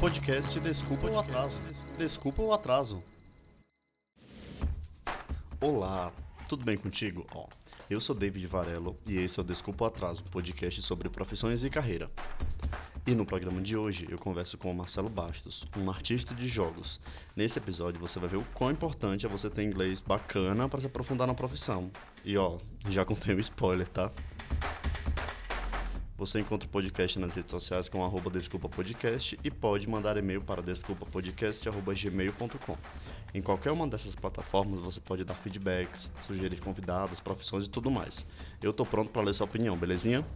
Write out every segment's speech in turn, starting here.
Podcast Desculpa o Atraso. Desculpa o Atraso. Olá, tudo bem contigo? Ó, eu sou David Varelo e esse é o Desculpa o Atraso, um podcast sobre profissões e carreira. E no programa de hoje eu converso com o Marcelo Bastos, um artista de jogos. Nesse episódio você vai ver o quão importante é você ter inglês bacana para se aprofundar na profissão. E ó, já contei um spoiler, tá? Você encontra o podcast nas redes sociais com arroba Desculpa Podcast e pode mandar e-mail para desculpapodcast.gmail.com. Em qualquer uma dessas plataformas você pode dar feedbacks, sugerir convidados, profissões e tudo mais. Eu tô pronto para ler sua opinião, belezinha?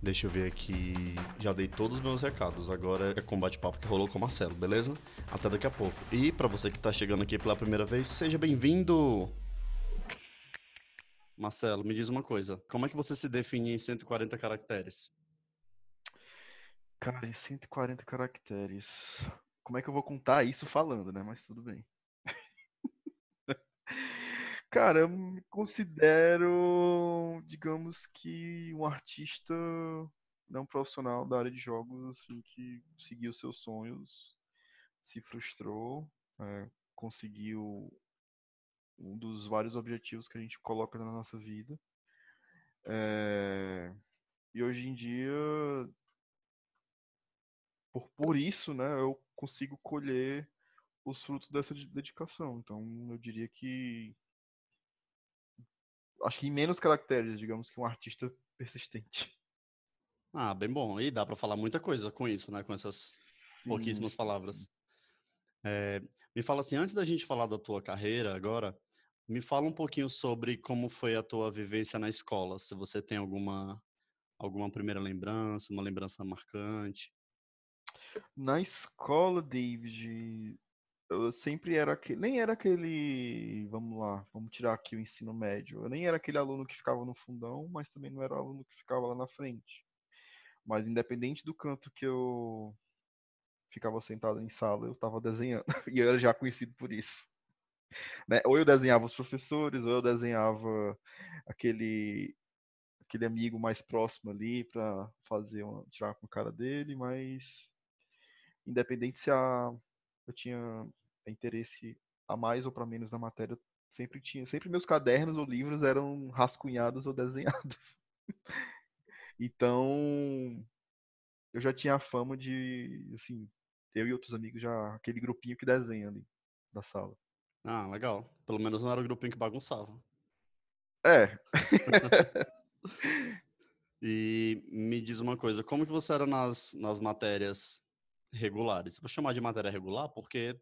Deixa eu ver aqui. Já dei todos os meus recados. Agora é combate-papo que rolou com o Marcelo, beleza? Até daqui a pouco. E para você que tá chegando aqui pela primeira vez, seja bem-vindo! Marcelo, me diz uma coisa. Como é que você se define em 140 caracteres? Cara, em 140 caracteres. Como é que eu vou contar isso falando, né? Mas tudo bem. Cara, eu me considero, digamos que um artista, não profissional da área de jogos, assim, que seguiu seus sonhos, se frustrou, é, conseguiu um dos vários objetivos que a gente coloca na nossa vida. É, e hoje em dia, por, por isso, né, eu consigo colher os frutos dessa dedicação. Então, eu diria que acho que em menos caracteres, digamos que um artista persistente. Ah, bem bom. E dá para falar muita coisa com isso, né? Com essas pouquíssimas sim, palavras. É, me fala assim, antes da gente falar da tua carreira agora, me fala um pouquinho sobre como foi a tua vivência na escola, se você tem alguma alguma primeira lembrança, uma lembrança marcante. Na escola, David, eu sempre era aquele, nem era aquele, vamos lá, vamos tirar aqui o ensino médio. Eu nem era aquele aluno que ficava no fundão, mas também não era o aluno que ficava lá na frente. Mas independente do canto que eu ficava sentado em sala, eu estava desenhando. E eu era já conhecido por isso. Né? Ou eu desenhava os professores, ou eu desenhava aquele aquele amigo mais próximo ali para fazer uma, tirar com a cara dele, mas independente se a, eu tinha interesse a mais ou para menos na matéria, sempre tinha, sempre meus cadernos ou livros eram rascunhados ou desenhados. então, eu já tinha a fama de, assim, eu e outros amigos já aquele grupinho que desenha ali da sala. Ah, legal. Pelo menos não era o grupinho que bagunçava. É. e me diz uma coisa, como que você era nas, nas matérias regulares? Vou chamar de matéria regular porque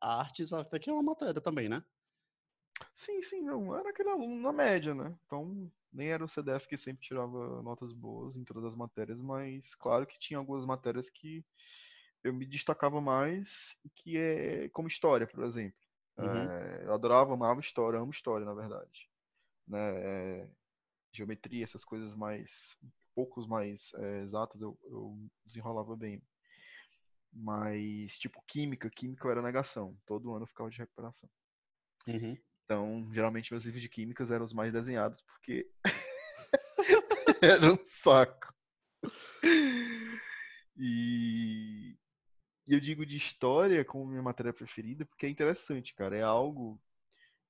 a artes até que é uma matéria também, né? Sim, sim, não. Era aquele aluno na média, né? Então, nem era o CDF que sempre tirava notas boas em todas as matérias, mas claro que tinha algumas matérias que eu me destacava mais, que é como história, por exemplo. Uhum. É, eu adorava, amava história, amo história, na verdade. Né? É, geometria, essas coisas mais, poucos mais é, exatas, eu, eu, desenrolava bem. Mas, tipo, química, química eu era negação. Todo ano eu ficava de recuperação. Uhum. Então, geralmente meus livros de químicas eram os mais desenhados, porque era um saco. E e eu digo de história como minha matéria preferida porque é interessante, cara. É algo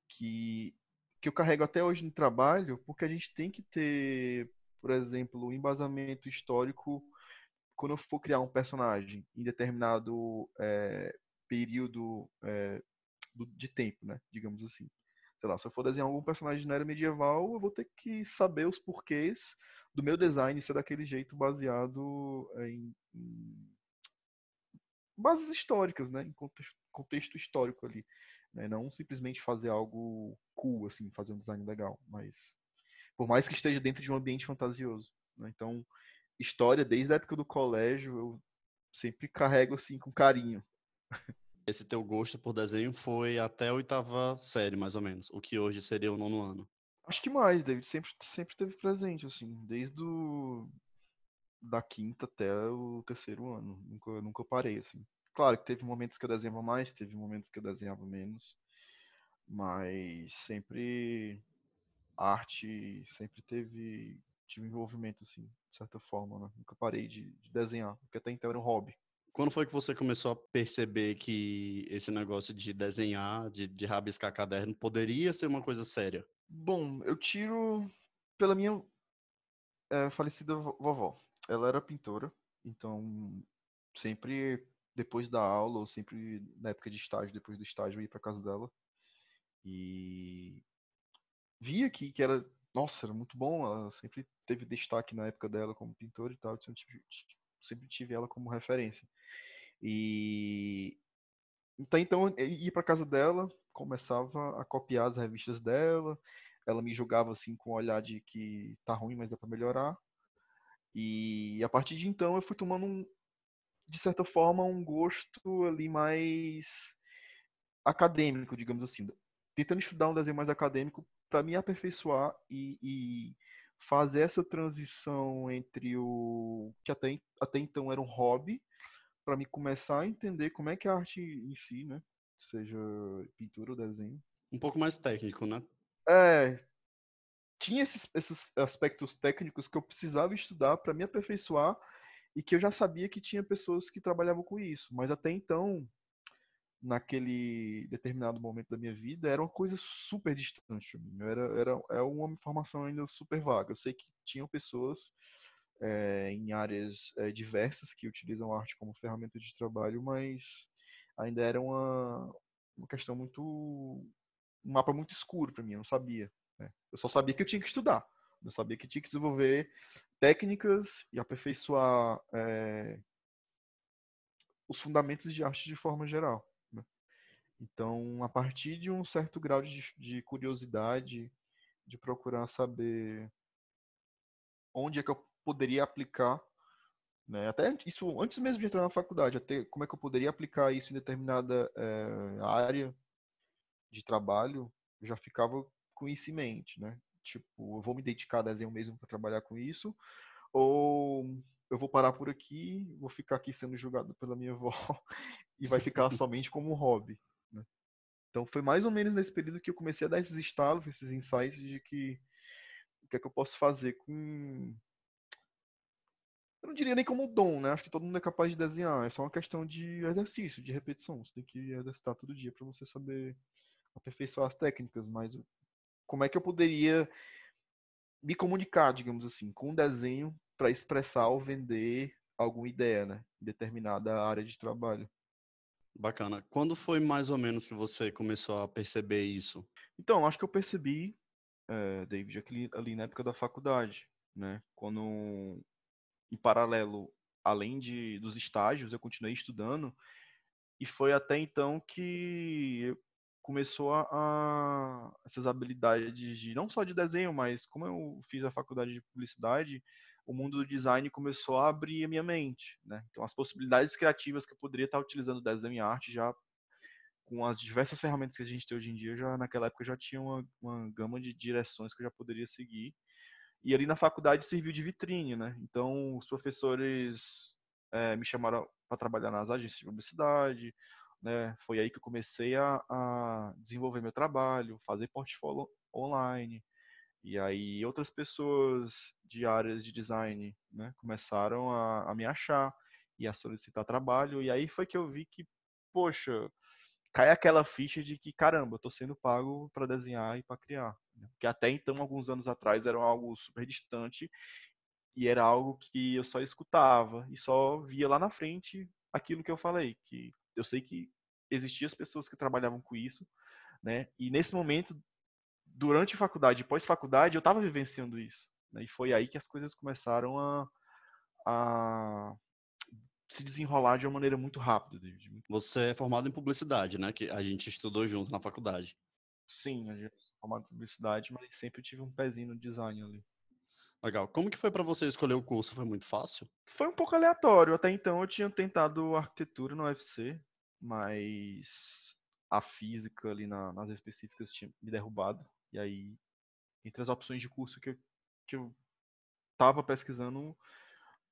que, que eu carrego até hoje no trabalho, porque a gente tem que ter, por exemplo, um embasamento histórico quando eu for criar um personagem em determinado é, período é, de tempo, né? Digamos assim. Sei lá, se eu for desenhar algum personagem na era medieval, eu vou ter que saber os porquês do meu design ser daquele jeito baseado em, em bases históricas, né? Em contexto, contexto histórico ali. Né? Não simplesmente fazer algo cool, assim, fazer um design legal, mas por mais que esteja dentro de um ambiente fantasioso. Né? Então, história, desde a época do colégio, eu sempre carrego assim com carinho. Esse teu gosto por desenho foi até a oitava série, mais ou menos, o que hoje seria o nono ano. Acho que mais, David, sempre, sempre teve presente, assim, desde o, da quinta até o terceiro ano. Nunca, nunca parei, assim. Claro que teve momentos que eu desenhava mais, teve momentos que eu desenhava menos, mas sempre arte sempre teve, tive envolvimento, assim, de certa forma, né? Nunca parei de, de desenhar, porque até então era um hobby. Quando foi que você começou a perceber que esse negócio de desenhar, de, de rabiscar caderno, poderia ser uma coisa séria? Bom, eu tiro pela minha é, falecida vo- vovó. Ela era pintora, então sempre depois da aula, ou sempre na época de estágio, depois do estágio, eu ia para casa dela e via que, que era, nossa, era muito bom. Ela sempre teve destaque na época dela como pintora e tal, então eu tive- sempre tive ela como referência. E então, então eu ia para casa dela, começava a copiar as revistas dela. Ela me julgava assim com o olhar de que tá ruim, mas dá para melhorar. E a partir de então eu fui tomando um, de certa forma um gosto ali mais acadêmico, digamos assim, tentando estudar um desenho mais acadêmico para me aperfeiçoar e, e fazer essa transição entre o que até, até então era um hobby para me começar a entender como é que a arte em si, né, seja pintura ou desenho, Um pouco mais técnico, né? é, tinha esses, esses aspectos técnicos que eu precisava estudar para me aperfeiçoar e que eu já sabia que tinha pessoas que trabalhavam com isso, mas até então, naquele determinado momento da minha vida, era uma coisa super distante para mim. Era, era, era uma informação ainda super vaga. Eu sei que tinham pessoas é, em áreas é, diversas que utilizam a arte como ferramenta de trabalho, mas ainda era uma, uma questão muito. um mapa muito escuro para mim, eu não sabia. Né? Eu só sabia que eu tinha que estudar. Eu sabia que tinha que desenvolver técnicas e aperfeiçoar é, os fundamentos de arte de forma geral. né? Então, a partir de um certo grau de, de curiosidade, de procurar saber onde é que eu poderia aplicar, né? Até isso antes mesmo de entrar na faculdade, até como é que eu poderia aplicar isso em determinada é, área de trabalho, eu já ficava com isso em mente, né? Tipo, eu vou me dedicar a desenho mesmo para trabalhar com isso, ou eu vou parar por aqui, vou ficar aqui sendo julgado pela minha avó e vai ficar somente como hobby. Né? Então foi mais ou menos nesse período que eu comecei a dar esses estalos, esses insights de que o que é que eu posso fazer com eu não diria nem como dom, né? Acho que todo mundo é capaz de desenhar. É só uma questão de exercício, de repetição. Você tem que exercitar todo dia para você saber aperfeiçoar as técnicas. Mas como é que eu poderia me comunicar, digamos assim, com um desenho para expressar ou vender alguma ideia, né? Em determinada área de trabalho. Bacana. Quando foi mais ou menos que você começou a perceber isso? Então, acho que eu percebi, é, David, ali, ali na época da faculdade, né? Quando em paralelo, além de, dos estágios, eu continuei estudando e foi até então que começou a, a, essas habilidades de não só de desenho, mas como eu fiz a faculdade de publicidade, o mundo do design começou a abrir a minha mente, né? Então as possibilidades criativas que eu poderia estar utilizando desenho e arte já com as diversas ferramentas que a gente tem hoje em dia, já naquela época já tinha uma, uma gama de direções que eu já poderia seguir e ali na faculdade serviu de vitrine, né? Então, os professores é, me chamaram para trabalhar nas agências de publicidade, né? Foi aí que eu comecei a, a, desenvolver meu trabalho, fazer portfólio online. E aí outras pessoas de áreas de design, né? Começaram a, a me achar e a solicitar trabalho. E aí foi que eu vi que, poxa, cai aquela ficha de que, caramba, eu tô sendo pago para desenhar e para criar. Né? Que até então, alguns anos atrás, era algo super distante e era algo que eu só escutava e só via lá na frente aquilo que eu falei, que eu sei que existiam as pessoas que trabalhavam com isso, né? E nesse momento, durante a faculdade e pós-faculdade, eu estava vivenciando isso. Né? E foi aí que as coisas começaram a, a se desenrolar de uma maneira muito rápida. David. Você é formado em publicidade, né? Que a gente estudou junto na faculdade. Sim, a gente é formado em publicidade, mas sempre tive um pezinho no design ali. Legal. Como que foi para você escolher o curso? Foi muito fácil? Foi um pouco aleatório. Até então eu tinha tentado arquitetura no UFC, mas a física ali na, nas específicas tinha me derrubado. E aí, entre as opções de curso que eu, que eu tava pesquisando,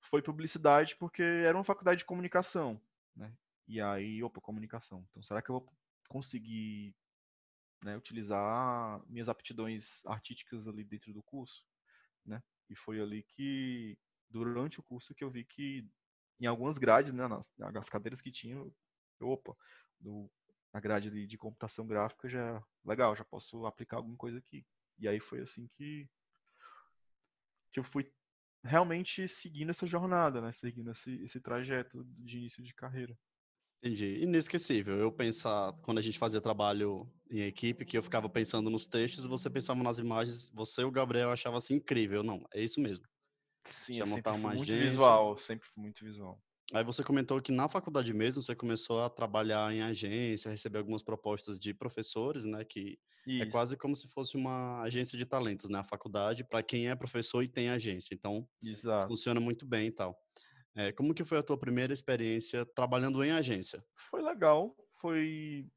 foi publicidade porque era uma faculdade de comunicação, né? E aí, opa, comunicação. Então, será que eu vou conseguir né, utilizar minhas aptidões artísticas ali dentro do curso, né? E foi ali que, durante o curso, que eu vi que em algumas grades, né, nas, nas cadeiras que tinham, eu, opa, do, a grade de, de computação gráfica já legal, já posso aplicar alguma coisa aqui. E aí foi assim que que eu fui realmente seguindo essa jornada, né? Seguindo esse, esse trajeto de início de carreira. Entendi. Inesquecível. Eu pensar, quando a gente fazia trabalho em equipe, que eu ficava pensando nos textos, você pensava nas imagens, você e o Gabriel achava assim incrível. Não, é isso mesmo. Sim, montar uma muito agência. visual, sempre fui muito visual. Aí você comentou que na faculdade mesmo você começou a trabalhar em agência, receber algumas propostas de professores, né? Que é Isso. é quase como se fosse uma agência de talentos, né? A faculdade para quem é professor e tem agência. Então, Exato. funciona muito bem e tal. É, como que foi a tua primeira experiência trabalhando em agência? Foi legal, foi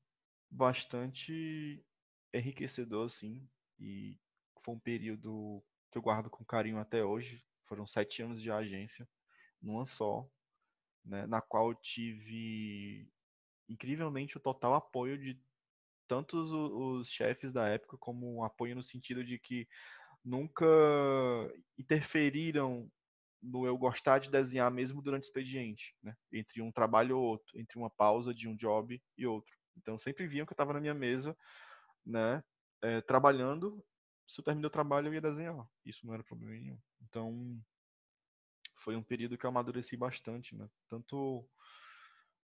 bastante enriquecedor, assim, e foi um período que eu guardo com carinho até hoje. Foram sete anos de agência, numa só né, na qual tive incrivelmente o total apoio de tantos os, chefes da época como um apoio no sentido de que nunca interferiram no eu gostar de desenhar mesmo durante o expediente, né? Entre um trabalho ou outro, entre uma pausa de um job e outro. Então sempre viam que eu estava na minha mesa, né? É, trabalhando. Se eu terminei o trabalho, eu ia desenhar. Isso não era problema nenhum. Então foi um período que eu amadureci bastante, né? Tanto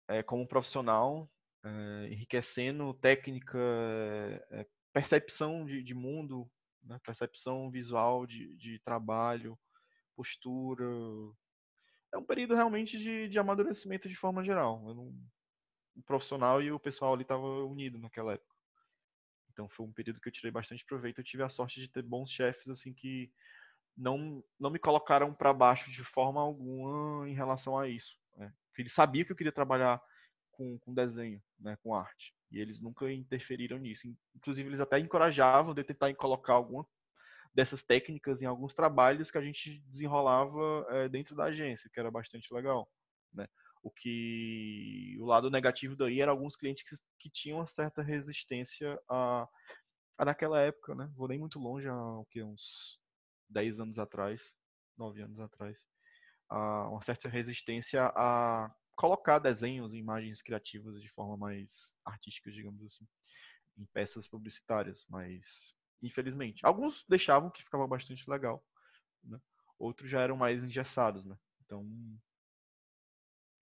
é, como profissional, é, enriquecendo técnica, é, percepção de, de mundo, né? percepção visual de, de trabalho, postura. É um período realmente de, de amadurecimento de forma geral. Não, o profissional e o pessoal ali estavam unidos naquela época. Então foi um período que eu tirei bastante proveito. Eu tive a sorte de ter bons chefes assim que não, não me colocaram para baixo de forma alguma em relação a isso. Né? Eles sabiam que eu queria trabalhar com, com desenho, né, com arte. E eles nunca interferiram nisso. Inclusive, eles até encorajavam de tentar colocar alguma dessas técnicas em alguns trabalhos que a gente desenrolava é, dentro da agência, que era bastante legal. Né? O que o lado negativo daí era alguns clientes que, que tinham uma certa resistência a, a naquela época, né? Vou nem muito longe, há o que uns 10 anos atrás, 9 anos atrás, uma certa resistência a colocar desenhos e imagens criativas de forma mais artística, digamos assim, em peças publicitárias, mas infelizmente. Alguns deixavam que ficava bastante legal, né? outros já eram mais engessados, né? Então,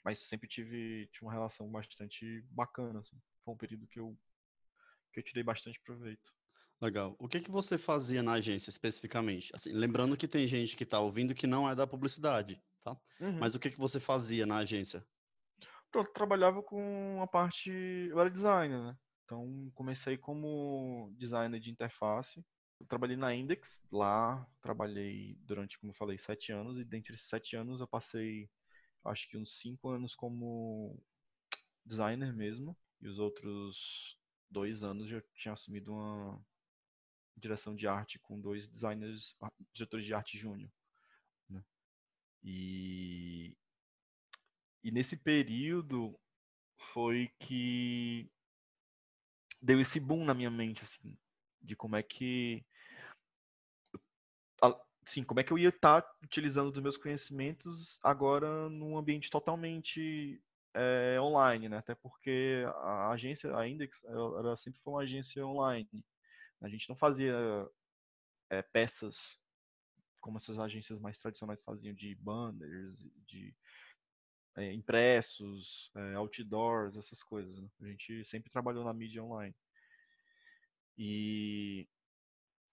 mas sempre tive, tive uma relação bastante bacana, assim. Foi um período que eu que eu tirei bastante proveito. Legal. O que que você fazia na agência especificamente? Assim, lembrando que tem gente que está ouvindo que não é da publicidade, tá? Uhum. Mas o que que você fazia na agência? Eu trabalhava com a parte, eu era designer, né? Então comecei como designer de interface. Eu trabalhei na Index, lá trabalhei durante, como eu falei, sete anos e dentre esses sete anos eu passei, acho que uns cinco anos como designer mesmo e os outros dois anos eu tinha assumido uma direção de arte com dois designers, diretores de arte júnior. Né? E, e nesse período foi que deu esse boom na minha mente, assim, de como é que sim, como é que eu ia estar tá utilizando dos meus conhecimentos agora num ambiente totalmente é, online, né? Até porque a agência, a Index, ela, ela sempre foi uma agência online. A gente não fazia é, peças como essas agências mais tradicionais faziam de banners, de é, impressos, é, outdoors, essas coisas. Né? A gente sempre trabalhou na mídia online. E,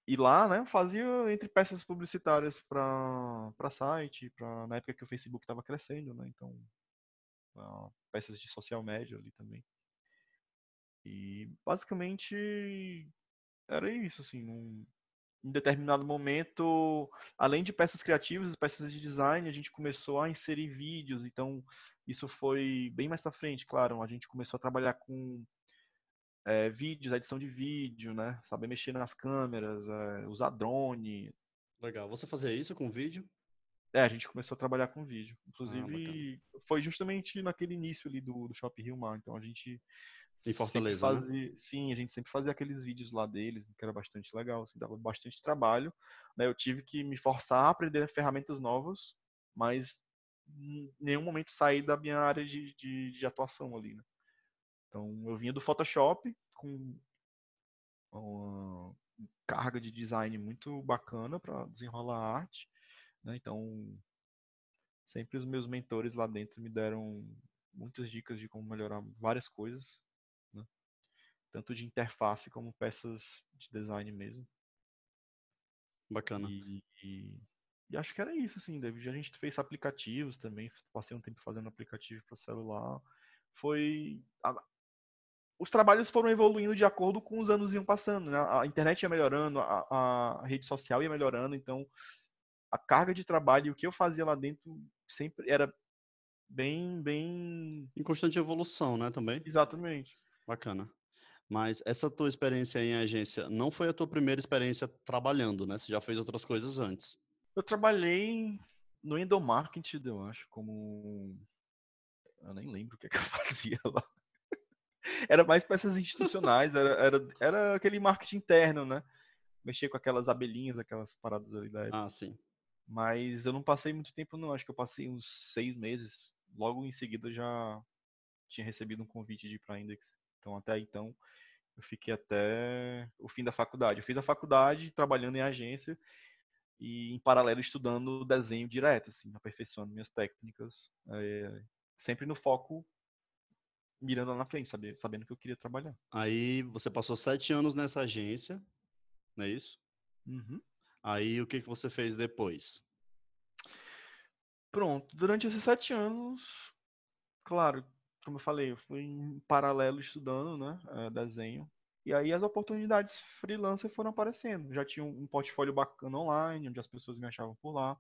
e lá, né, fazia entre peças publicitárias para site, pra, na época que o Facebook estava crescendo, né, então uh, peças de social media ali também. E basicamente era isso, assim, num, em determinado momento, além de peças criativas, peças de design, a gente começou a inserir vídeos, então isso foi bem mais para frente, claro, a gente começou a trabalhar com é, vídeos, edição de vídeo, né, saber mexer nas câmeras, é, usar drone. Legal, você fazia isso com vídeo? É, a gente começou a trabalhar com vídeo. Ah, Inclusive, ah, foi justamente naquele início ali do, do Shop Rio Mar. Então a gente em Fortaleza, né? fazia, né? Sim, a gente sempre fazia aqueles vídeos lá deles, que era bastante legal, assim, dava bastante trabalho. Né? Eu tive que me forçar a aprender ferramentas novas, mas em nenhum momento sair da minha área de, de, de atuação ali, né? Então, eu vinha do Photoshop com uma carga de design muito bacana para desenrolar a arte, né? Então, sempre os meus mentores lá dentro me deram muitas dicas de como melhorar várias coisas? Tanto de interface como peças de design mesmo. Bacana. E, e, e acho que era isso, assim, David. A gente fez aplicativos também, passei um tempo fazendo aplicativo para celular. Foi. A, os trabalhos foram evoluindo de acordo com os anos iam passando, né? A internet ia melhorando, a, a rede social ia melhorando, então a carga de trabalho e o que eu fazia lá dentro sempre era bem, bem. Em constante evolução, né, também? Exatamente. Bacana. Mas essa tua experiência em agência não foi a tua primeira experiência trabalhando, né? Você já fez outras coisas antes. Eu trabalhei no endomarketing, eu acho, como. Eu nem lembro o que, é que eu fazia lá. Era mais peças institucionais, era, era, era aquele marketing interno, né? Mexer com aquelas abelhinhas, aquelas paradas ali da época. Ah, sim. Mas eu não passei muito tempo, não. Acho que eu passei uns seis meses. Logo em seguida já tinha recebido um convite de ir para Index. Então, até então, eu fiquei até o fim da faculdade. Eu fiz a faculdade trabalhando em agência e, em paralelo, estudando desenho direto, assim, aperfeiçoando minhas técnicas. É, sempre no foco, mirando lá na frente, sabendo, sabendo que eu queria trabalhar. Aí você passou sete anos nessa agência, não é isso? Uhum. Aí o que, que você fez depois? Pronto, durante esses sete anos, claro, como eu falei, eu fui em paralelo estudando, né, é, desenho. E aí as oportunidades freelancer foram aparecendo. Já tinha um portfólio bacana online, onde as pessoas me achavam por lá.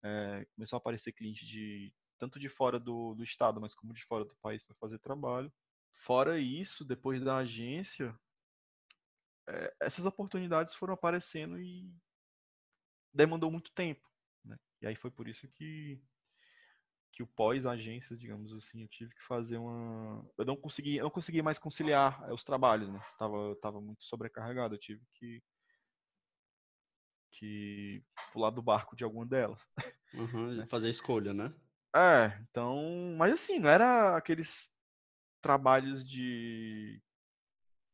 É, começou a aparecer cliente de tanto de fora do, do estado, mas como de fora do país para fazer trabalho. Fora isso, depois da agência, é, essas oportunidades foram aparecendo e demandou muito tempo. Né? E aí foi por isso que que o pós-agência, digamos assim, eu tive que fazer uma. Eu não consegui, eu não consegui mais conciliar os trabalhos, né? Tava, tava muito sobrecarregado, eu tive que que pular do barco de alguma delas. Uhum, né? Fazer escolha, né? É, então, mas assim, não era aqueles trabalhos de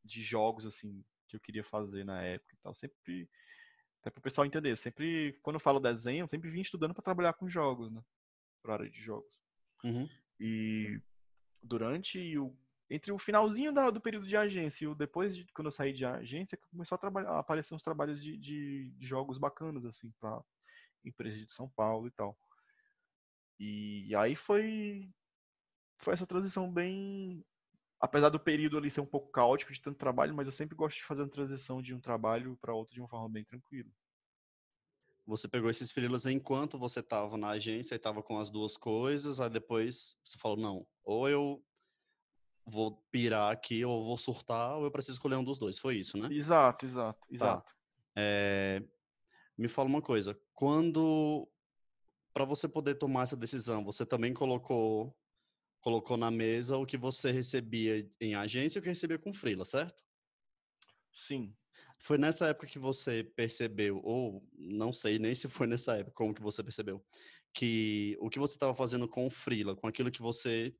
de jogos assim que eu queria fazer na época e tal, sempre até para o pessoal entender, sempre quando eu falo desenho, eu sempre vim estudando para trabalhar com jogos, né? Para área de jogos. Uhum. E durante o entre o finalzinho da, do período de agência e o depois de quando eu saí de agência, começou a, trabalhar, a aparecer uns trabalhos de, de, de jogos bacanas assim para empresas de São Paulo e tal. E aí foi foi essa transição bem apesar do período ali ser um pouco caótico de tanto trabalho, mas eu sempre gosto de fazer uma transição de um trabalho para outro de uma forma bem tranquila. Você pegou esses freelas enquanto você estava na agência e estava com as duas coisas, aí depois você falou, não, ou eu vou pirar aqui, ou vou surtar, ou eu preciso escolher um dos dois. Foi isso, né? Exato, exato, exato. Tá. É... Me fala uma coisa, quando para você poder tomar essa decisão, você também colocou colocou na mesa o que você recebia em agência e o que recebia com freela, certo? Sim. Foi nessa época que você percebeu, ou não sei nem se foi nessa época, como que você percebeu, que o que você estava fazendo com o Freela, com aquilo que você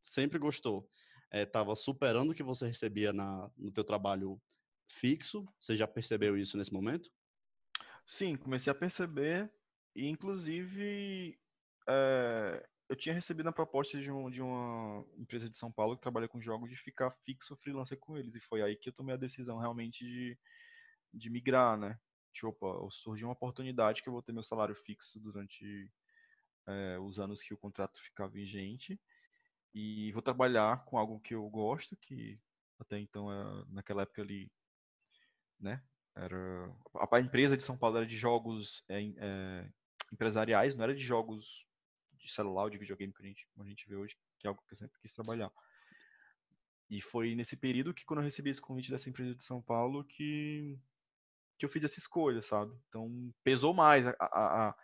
sempre gostou, estava eh, superando o que você recebia na, no teu trabalho fixo? Você já percebeu isso nesse momento? Sim, comecei a perceber e inclusive é, eu tinha recebido a proposta de, um, de, uma empresa de São Paulo que trabalha com jogos de ficar fixo freelancer com eles. E foi aí que eu tomei a decisão realmente de, de migrar, né? Tipo, opa, surgiu uma oportunidade que eu vou ter meu salário fixo durante é, os anos que o contrato ficar vigente. E vou trabalhar com algo que eu gosto, que até então, é, naquela época ali, né? Era, a empresa de São Paulo era de jogos é, é, empresariais, não era de jogos de celular de videogame que a gente, a gente vê hoje, que é algo que eu sempre quis trabalhar. E foi nesse período que, quando eu recebi esse convite dessa empresa de São Paulo, que, que eu fiz essa escolha, sabe? Então, pesou mais a, a, a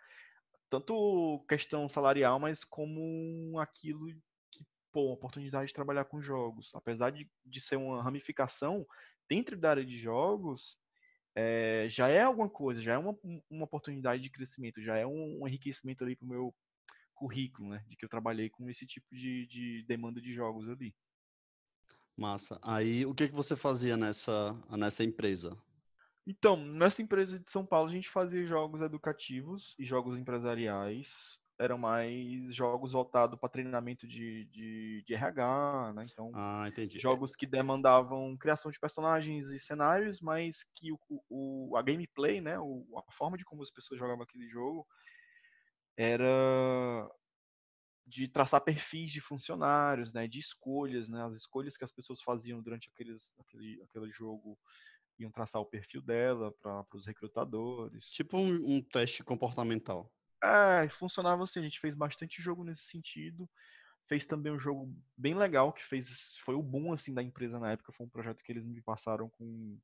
tanto questão salarial, mas como aquilo que, pô, oportunidade de trabalhar com jogos. Apesar de, de ser uma ramificação dentro da área de jogos, é, já é alguma coisa, já é uma, uma oportunidade de crescimento, já é um, um enriquecimento ali para o meu currículo, né? De que eu trabalhei com esse tipo de, de demanda de jogos ali. Massa. Aí, o que que você fazia nessa, nessa empresa? Então, nessa empresa de São Paulo, a gente fazia jogos educativos e jogos empresariais. Eram mais jogos voltados para treinamento de, de, de RH, né? Então, Ah, entendi. jogos que demandavam criação de personagens e cenários, mas que o, o- a gameplay, né, o- a forma de como as pessoas jogavam aquele jogo era de traçar perfis de funcionários, né, de escolhas, né, as escolhas que as pessoas faziam durante aqueles, aquele, aquele jogo iam traçar o perfil dela para os recrutadores. Tipo um, um teste comportamental. É, funcionava assim, a gente fez bastante jogo nesse sentido. Fez também um jogo bem legal que fez foi o boom assim da empresa na época, foi um projeto que eles me passaram com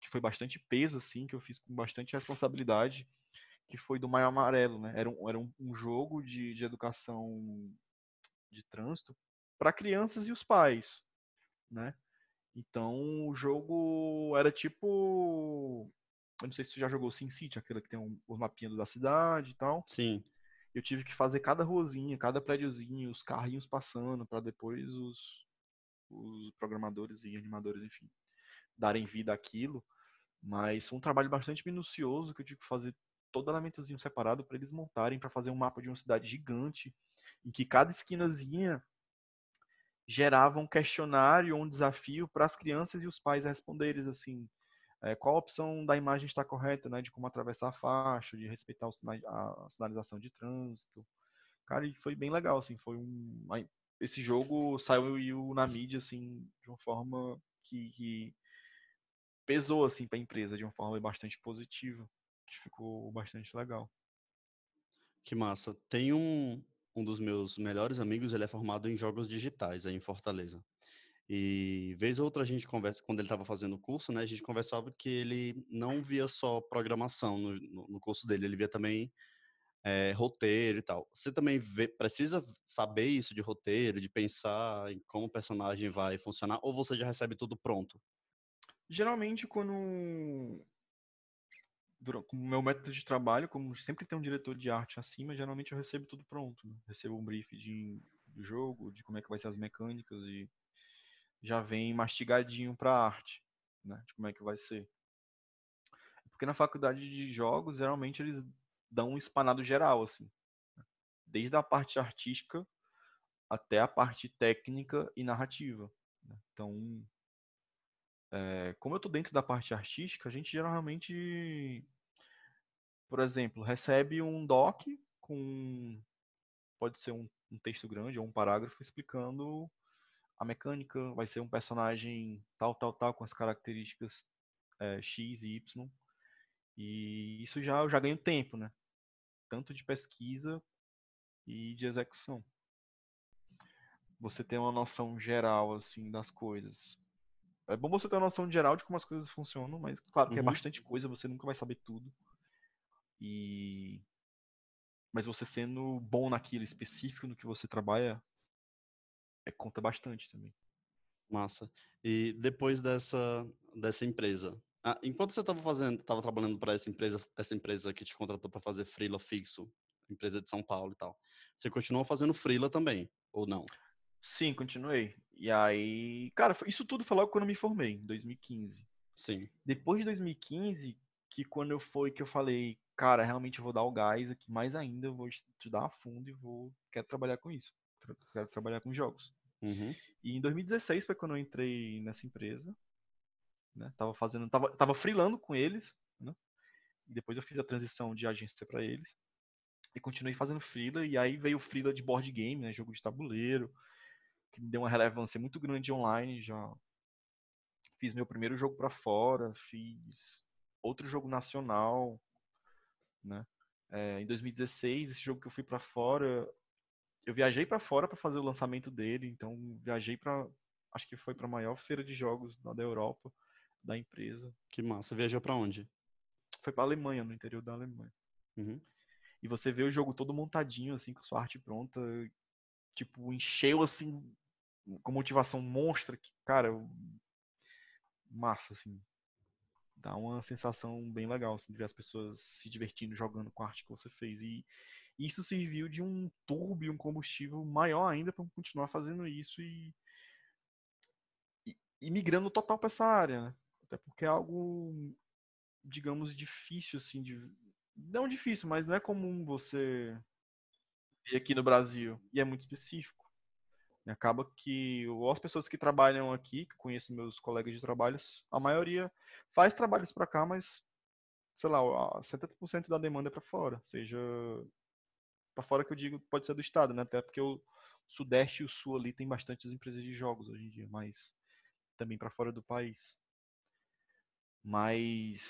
que foi bastante peso assim, que eu fiz com bastante responsabilidade, que foi do Maio Amarelo, né? Era um, era um, um jogo de, de educação de trânsito para crianças e os pais, né? Então o jogo era tipo eu não sei se você já jogou Sin City, aquele que tem um, o mapinha da cidade e tal. Sim. Eu tive que fazer cada ruazinha, cada prédiozinho, os carrinhos passando, para depois os, os programadores e animadores, enfim, darem vida àquilo. Mas foi um trabalho bastante minucioso que eu tive que fazer todo elementozinho separado para eles montarem, para fazer um mapa de uma cidade gigante, em que cada esquinazinha gerava um questionário um desafio para as crianças e os pais responderem assim, é, qual a opção da imagem está correta, né, de como atravessar a faixa, de respeitar a sinalização de trânsito. Cara, e foi bem legal, assim, foi um esse jogo saiu na mídia assim de uma forma que, que pesou assim para a empresa de uma forma bastante positiva, que ficou bastante legal. Que massa. Tem um, um dos meus melhores amigos, ele é formado em jogos digitais aí em Fortaleza. E vez ou outra a gente conversa, quando ele estava fazendo o curso, né, a gente conversava que ele não via só programação no, no, curso dele, ele via também é, roteiro e tal. Você também vê, precisa saber isso de roteiro, de pensar em como o personagem vai funcionar, ou você já recebe tudo pronto? Geralmente, quando. O meu método de trabalho, como sempre tem um diretor de arte acima, geralmente eu recebo tudo pronto. Né? Recebo um brief de, do jogo, de como é que vai ser as mecânicas e já vem mastigadinho para arte, né? De como é que vai ser. Porque na faculdade de jogos, geralmente eles dão um espanado geral, assim. né? Desde a parte artística até a parte técnica e narrativa. né? Então, é, como eu estou dentro da parte artística, a gente geralmente, por exemplo, recebe um doc com, pode ser um, um texto grande ou um parágrafo explicando a mecânica, vai ser um personagem tal, tal, tal, com as características é, X e Y. E isso já eu já ganho tempo, né? Tanto de pesquisa e de execução. Você tem uma noção geral assim das coisas. É bom você ter uma noção geral de como as coisas funcionam, mas claro que é Uhum. bastante coisa, você nunca vai saber tudo. E mas você sendo bom naquilo específico no que você trabalha, é, conta bastante também. Massa. E depois dessa, dessa empresa, ah, enquanto você estava fazendo, estava trabalhando para essa empresa, essa empresa que te contratou para fazer freela fixo, empresa de São Paulo e tal, você continuou fazendo freela também, ou não? Sim, continuei. E aí, cara, isso tudo foi logo quando eu me formei, em 2015. Sim. Depois de 2015, que quando eu foi que eu falei, cara, realmente eu vou dar o gás aqui mais ainda, eu vou estudar a fundo e vou quero trabalhar com isso. Quero trabalhar com jogos. Uhum. E em 2016 foi quando eu entrei nessa empresa, né? Tava fazendo, tava, tava freelando com eles, né? E depois eu fiz a transição de agência para eles. E continuei fazendo freela e aí veio o freela de board game, né, jogo de tabuleiro, que me deu uma relevância muito grande online, já fiz meu primeiro jogo para fora, fiz outro jogo nacional, né? É, em 2016, esse jogo que eu fui para fora, eu viajei para fora para fazer o lançamento dele, então viajei para, acho que foi para a maior feira de jogos lá da Europa da empresa. Que massa. Viajou para onde? Foi para Alemanha, no interior da Alemanha. Uhum. E você vê o jogo todo montadinho assim, com sua arte pronta, tipo, encheu assim com motivação monstra que, cara, massa assim. Dá uma sensação bem legal assim, de ver as pessoas se divertindo jogando com a arte que você fez e isso serviu de um turbo e um combustível maior ainda para continuar fazendo isso e, e, e migrando total para essa área, né? Até porque é algo, digamos, difícil, assim, de, não difícil, mas não é comum você ver aqui no Brasil e é muito específico. Acaba que as pessoas que trabalham aqui, que conheço meus colegas de trabalho, a maioria faz trabalhos para cá, mas sei lá, 70% da demanda é para fora, seja para fora que eu digo pode ser do estado, né? Até porque o sudeste e o sul ali tem bastantes empresas de jogos hoje em dia, mas também para fora do país. Mas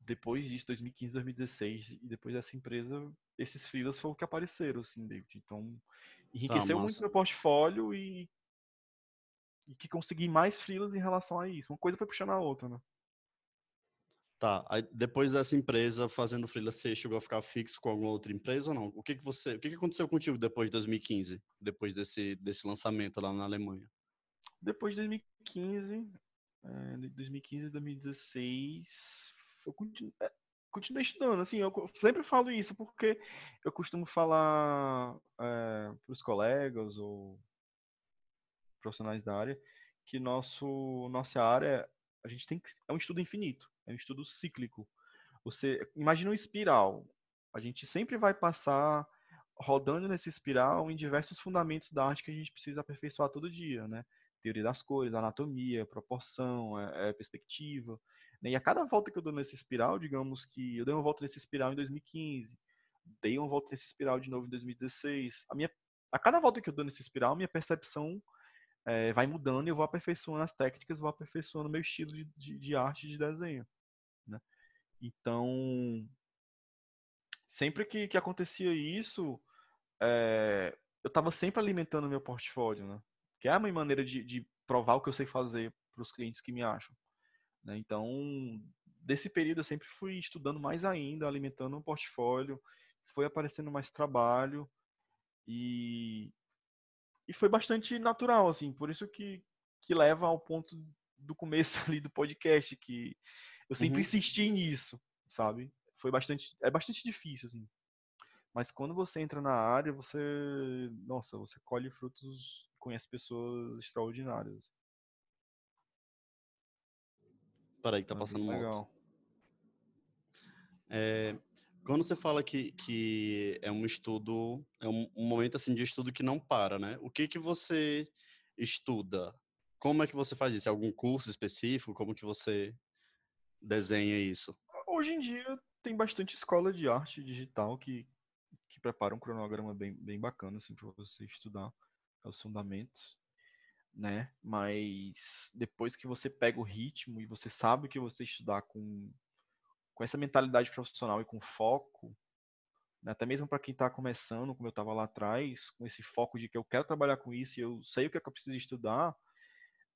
depois disso, 2015, 2016, e depois dessa empresa, esses freelas foram que apareceram, assim, David. Então, enriqueceu tá, muito meu portfólio e, e que consegui mais freelas em relação a isso. Uma coisa foi puxando a outra, né? Tá, aí depois dessa empresa fazendo freela, você chegou a ficar fixo com alguma outra empresa ou não? O que que você, o que que aconteceu contigo depois de 2015, depois desse desse lançamento lá na Alemanha? Depois de 2015, é, 2015, 2016, eu continuei, continuei estudando. Assim, eu sempre falo isso porque eu costumo falar é, para os colegas ou profissionais da área que nosso nossa área a gente tem que, é um estudo infinito é um estudo cíclico. Você imagina uma espiral. A gente sempre vai passar rodando nesse espiral em diversos fundamentos da arte que a gente precisa aperfeiçoar todo dia, né? Teoria das cores, anatomia, proporção, é, é perspectiva. Né? E a cada volta que eu dou nesse espiral, digamos que eu dei uma volta nesse espiral em 2015, dei uma volta nesse espiral de novo em 2016. A minha, a cada volta que eu dou nesse espiral, minha percepção é, vai mudando e eu vou aperfeiçoando as técnicas, vou aperfeiçoando meu estilo de, de, de arte de desenho. Né? Então, sempre que, que acontecia isso, é, eu estava sempre alimentando meu portfólio, né? Que é a minha maneira de, de provar o que eu sei fazer para os clientes que me acham. Né? Então, desse período eu sempre fui estudando mais ainda, alimentando o portfólio, foi aparecendo mais trabalho e, e foi bastante natural, assim, por isso que, que leva ao ponto do começo ali do podcast, que eu sempre uhum. insisti nisso, sabe? Foi bastante, é bastante difícil, assim. Mas quando você entra na área, você, nossa, você colhe frutos, conhece pessoas extraordinárias. Peraí, tá passando moto. Legal. É, quando você fala que, que é um estudo, é um, um, momento assim de estudo que não para, né? O que que você estuda? Como é que você faz isso? É algum curso específico? Como que você desenha isso? Hoje em dia tem bastante escola de arte digital que, que prepara um cronograma bem, bem bacana assim, para você estudar os fundamentos, né? Mas depois que você pega o ritmo e você sabe que você estudar com, com essa mentalidade profissional e com foco, né? até mesmo para quem está começando, como eu estava lá atrás, com esse foco de que eu quero trabalhar com isso e eu sei o que, é que eu preciso estudar,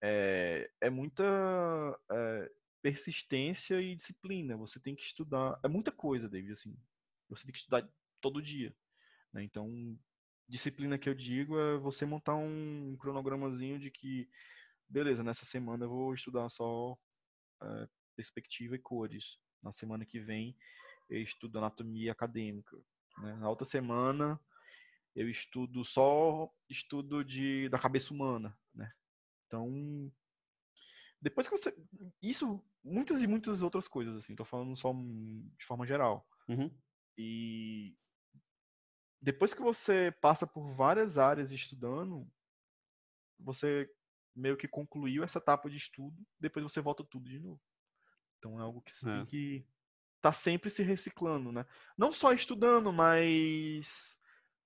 é, é muita. É, persistência e disciplina. Você tem que estudar. É muita coisa, David, assim. Você tem que estudar todo dia. Né? Então, disciplina que eu digo é você montar um cronogramazinho de que, beleza, nessa semana eu vou estudar só é, perspectiva e cores. Na semana que vem eu estudo anatomia acadêmica. Né? Na outra semana eu estudo só estudo de, da cabeça humana. Né? Então, depois que você. Isso, muitas e muitas outras coisas, assim, tô falando só de forma geral. Uhum. E depois que você passa por várias áreas estudando, você meio que concluiu essa etapa de estudo, depois você volta tudo de novo. Então é algo que você é. tem que tá sempre se reciclando, né? Não só estudando, mas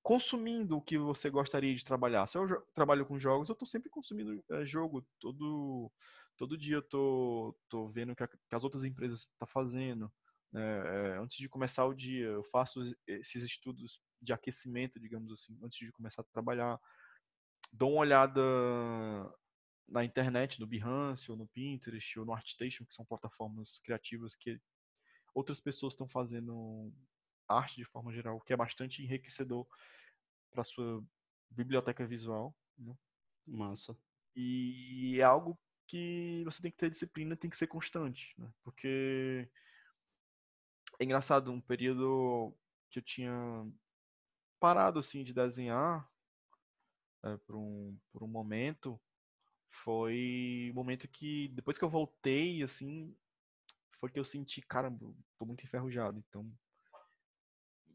consumindo o que você gostaria de trabalhar. Se eu trabalho com jogos, eu estou sempre consumindo é, jogo todo todo dia eu tô, tô vendo o que, que as outras empresas estão tá fazendo. É, antes de começar o dia, eu faço esses estudos de aquecimento, digamos assim, antes de começar a trabalhar. Dou uma olhada na internet, no Behance, ou no Pinterest, ou no ArtStation, que são plataformas criativas que outras pessoas estão fazendo arte de forma geral, que é bastante enriquecedor para sua biblioteca visual. Né? Massa. E é algo que você tem que ter disciplina, tem que ser constante, né? Porque é engraçado, um período que eu tinha parado assim de desenhar é, por, um, por um momento foi o momento que depois que eu voltei assim foi que eu senti caramba tô muito enferrujado então.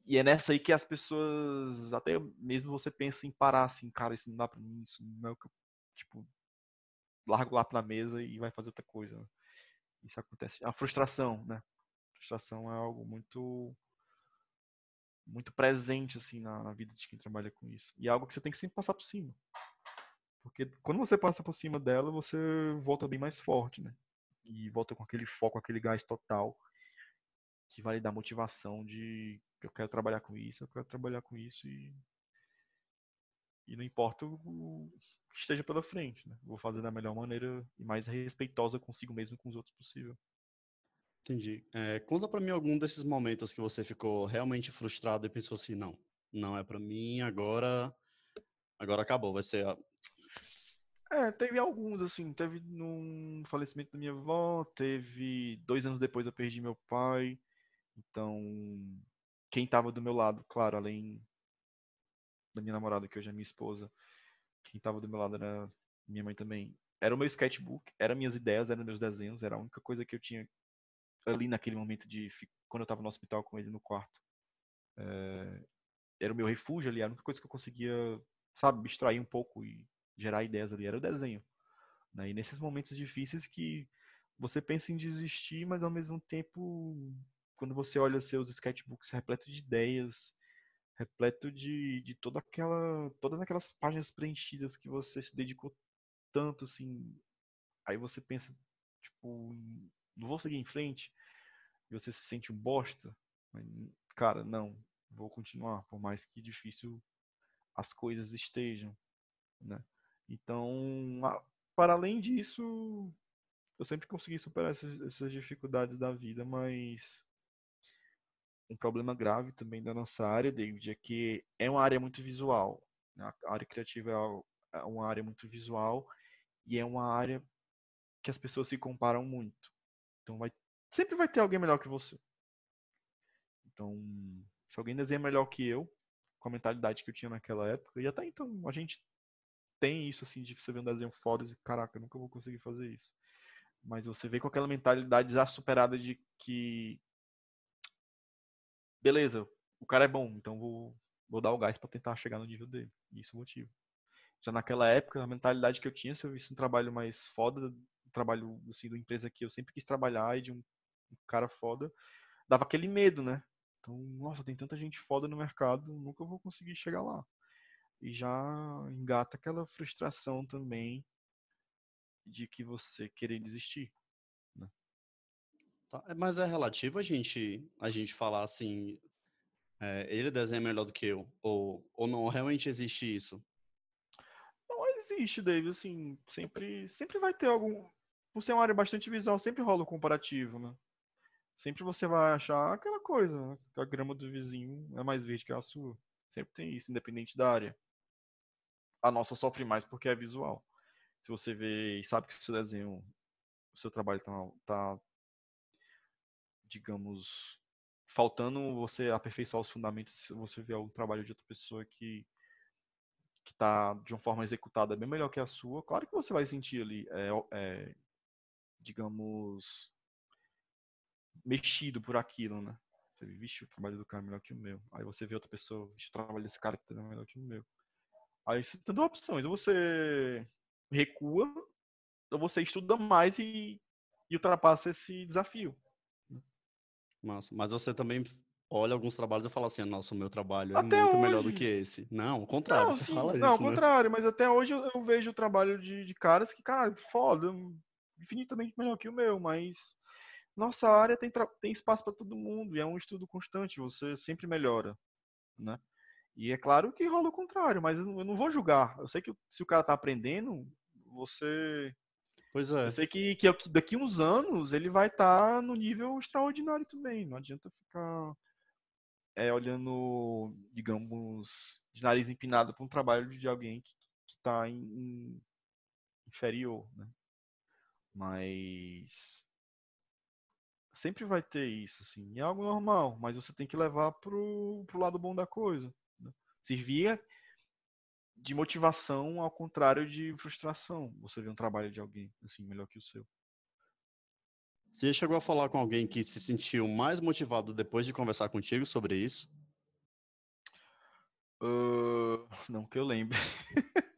E é nessa aí que as pessoas até mesmo você pensa em parar assim cara isso não dá para mim isso não é o que eu, tipo largo lá na mesa e vai fazer outra coisa isso acontece. A frustração né. A frustração é algo muito muito presente assim na, na, vida de quem trabalha com isso. E é algo que você tem que sempre passar por cima. Porque quando você passa por cima dela, você volta bem mais forte, né? E volta com aquele foco, aquele gás total que vai lhe dar motivação de eu quero trabalhar com isso, eu quero trabalhar com isso e e não importa o que esteja pela frente, né? Vou fazer da melhor maneira e mais respeitosa consigo mesmo e com os outros possível. Entendi. É, conta para mim algum desses momentos que você ficou realmente frustrado e pensou assim, não, não é para mim, agora, agora acabou, vai ser. A... É, teve alguns assim, teve no falecimento da minha avó, teve dois anos depois eu perdi meu pai, então quem estava do meu lado, claro, além da minha namorada que hoje é minha esposa, quem estava do meu lado era minha mãe também. Era o meu sketchbook, eram minhas ideias, eram meus desenhos, era a única coisa que eu tinha ali naquele momento de quando eu estava no hospital com ele no quarto. É, era o meu refúgio ali, a única coisa que eu conseguia, sabe, extrair um pouco e gerar ideias ali, era o desenho. Né? E nesses momentos difíceis que você pensa em desistir, mas ao mesmo tempo, quando você olha seus sketchbooks repleto de ideias, repleto de, de toda aquela, todas aquelas páginas preenchidas que você se dedicou tanto, assim, aí você pensa, tipo, não vou seguir em frente, e você se sente um bosta, cara, não, vou continuar, por mais que difícil as coisas estejam, né? Então, para além disso, eu sempre consegui superar essas, essas dificuldades da vida, mas um problema grave também da nossa área, David, é que é uma área muito visual. Né? A área criativa é, é uma área muito visual e é uma área que as pessoas se comparam muito. Então vai, sempre vai ter alguém melhor que você. Então, se alguém desenha melhor que eu, com a mentalidade que eu tinha naquela época, e até então a gente tem isso assim de você ver um desenho foda e caraca, eu nunca vou conseguir fazer isso. Mas você vê com aquela mentalidade já superada de que beleza, o cara é bom, então vou, vou dar o gás para tentar chegar no nível dele. Isso é o motivo. Já naquela época, a mentalidade que eu tinha, se eu visse um trabalho mais foda trabalho assim, de uma empresa que eu sempre quis trabalhar e de um, um cara foda, dava aquele medo, né? Então, nossa, tem tanta gente foda no mercado, nunca vou conseguir chegar lá. E já engata aquela frustração também de que você querer desistir. Né? Tá, é, mas é relativo a gente, a gente falar assim, é, ele desenha melhor do que eu, ou, ou não realmente existe isso? Não existe, David, assim, sempre, sempre vai ter algum, por ser uma área bastante visual, sempre rola o comparativo, né? Sempre você vai achar aquela coisa, né? a grama do vizinho é mais verde que a sua. Sempre tem isso, independente da área. A nossa sofre mais porque é visual. Se você vê e sabe que o seu desenho, o seu trabalho tá, tá digamos, faltando você aperfeiçoar os fundamentos, você vê o trabalho de outra pessoa que que está de uma forma executada bem melhor que a sua, claro que você vai sentir ali é, é, digamos, mexido por aquilo, né? Você vê, vixe, o trabalho do cara é melhor que o meu. Aí você vê outra pessoa, vixe, o trabalho desse cara é melhor que o meu. Aí você tem duas opções. Ou você recua, ou você estuda mais e, e ultrapassa esse desafio. Mas, mas você também olha alguns trabalhos e fala assim, nossa, o meu trabalho é até muito hoje... melhor do que esse. Não, ao contrário, não, você sim, fala não, isso, Não, né? contrário, mas até hoje eu, eu vejo o trabalho de, de, caras que, cara, foda, infinitamente melhor que o meu, mas nossa área tem, tem espaço para todo mundo e é um estudo constante, você sempre melhora, né? E é claro que rola o contrário, mas eu não, eu não vou julgar. Eu sei que se o cara tá aprendendo, você Pois é. Eu sei que, que daqui uns anos ele vai estar tá no nível extraordinário também. Não adianta ficar é, olhando, digamos, de nariz empinado para um trabalho de alguém que está inferior. Né? Mas sempre vai ter isso, assim. É algo normal, mas você tem que levar pro, pro lado bom da coisa. Né? servia de motivação ao contrário de frustração. Você vê um trabalho de alguém assim melhor que o seu. Você chegou a falar com alguém que se sentiu mais motivado depois de conversar contigo sobre isso? Uh, não que eu lembre.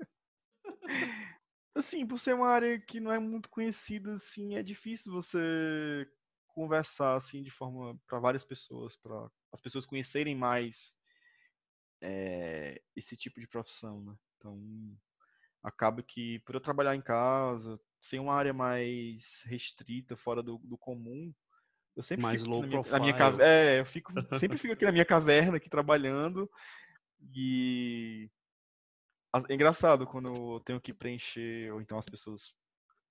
assim, por ser uma área que não é muito conhecida, assim, é difícil você conversar assim de forma para várias pessoas, para as pessoas conhecerem mais é, esse tipo de profissão, né? Então, acaba que por eu trabalhar em casa, sem uma área mais restrita, fora do, do comum, eu sempre mais fico low na minha, profile. na minha é, eu fico sempre fico aqui na minha caverna aqui trabalhando e é engraçado quando eu tenho que preencher ou então as pessoas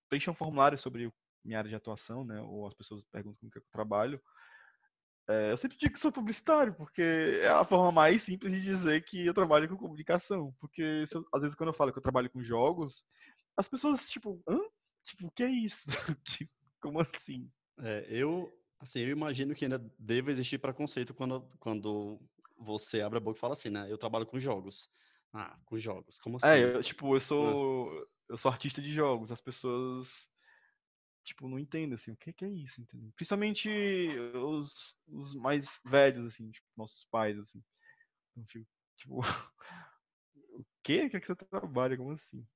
preenchem um formulário sobre minha área de atuação, né? Ou as pessoas perguntam como que eu trabalho. É, eu sempre digo que sou publicitário, porque é a forma mais simples de dizer que eu trabalho com comunicação. Porque eu, às vezes quando eu falo que eu trabalho com jogos, as pessoas, tipo, hã? Tipo, o que é isso? Como assim? É, eu, assim, eu imagino que ainda deve existir preconceito quando, quando você abre a boca e fala assim, né? Eu trabalho com jogos. Ah, com jogos. Como assim? É, eu, tipo, eu sou. Eu sou artista de jogos. As pessoas tipo, não entendem, assim, o que, que é isso, entendeu? Principalmente os, os mais velhos, assim, tipo, nossos pais, assim. Então, tipo, tipo o quê? O que é que você trabalha? Como assim?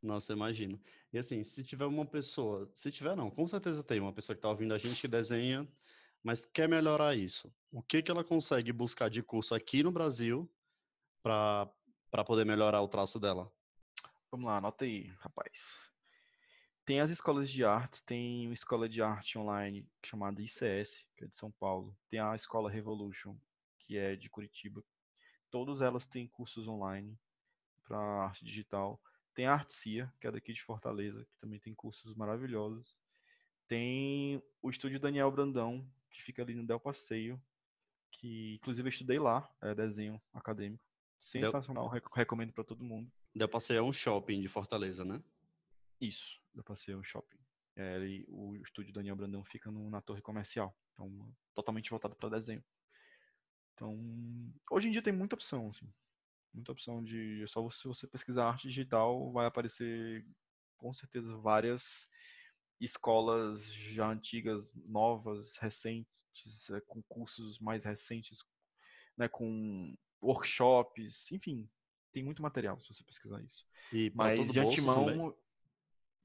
Nossa, imagino. E assim, se tiver uma pessoa, se tiver não, com certeza tem uma pessoa que está ouvindo a gente que desenha, mas quer melhorar isso. O que que ela consegue buscar de curso aqui no Brasil para para poder melhorar o traço dela? Vamos lá, anota aí, rapaz. Tem as escolas de arte, tem uma escola de arte online chamada ICS, que é de São Paulo. Tem a escola Revolution, que é de Curitiba. Todas elas têm cursos online para arte digital. Tem a Artesia, que é daqui de Fortaleza, que também tem cursos maravilhosos. Tem o estúdio Daniel Brandão, que fica ali no Del Passeio, que inclusive eu estudei lá, é desenho acadêmico. Sensacional, Del... recomendo para todo mundo. Del Passeio é um shopping de Fortaleza, né? Isso da Passeio Shopping. É, o estúdio Daniel Brandão fica no, na torre comercial, então totalmente voltado para desenho. Então, hoje em dia tem muita opção, assim, muita opção de só você, se você pesquisar arte digital vai aparecer com certeza várias escolas já antigas, novas, recentes, é, com cursos mais recentes, né, com workshops, enfim, tem muito material se você pesquisar isso. E Mas de antemão, também?